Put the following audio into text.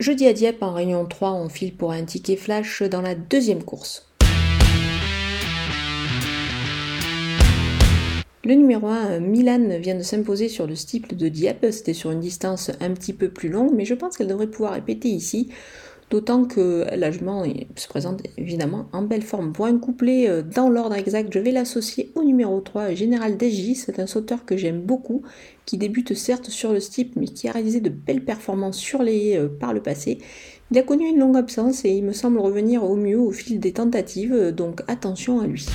Jeudi à Dieppe, en réunion 3, on file pour un ticket flash dans la deuxième course. Le numéro 1, Milan, vient de s'imposer sur le steeple de Dieppe. C'était sur une distance un petit peu plus longue, mais je pense qu'elle devrait pouvoir répéter ici. D'autant que l'âgement se présente évidemment en belle forme. Pour un couplet euh, dans l'ordre exact, je vais l'associer au numéro 3, Général Desj. C'est un sauteur que j'aime beaucoup, qui débute certes sur le steeple, mais qui a réalisé de belles performances sur les euh, par le passé. Il a connu une longue absence et il me semble revenir au mieux au fil des tentatives, donc attention à lui.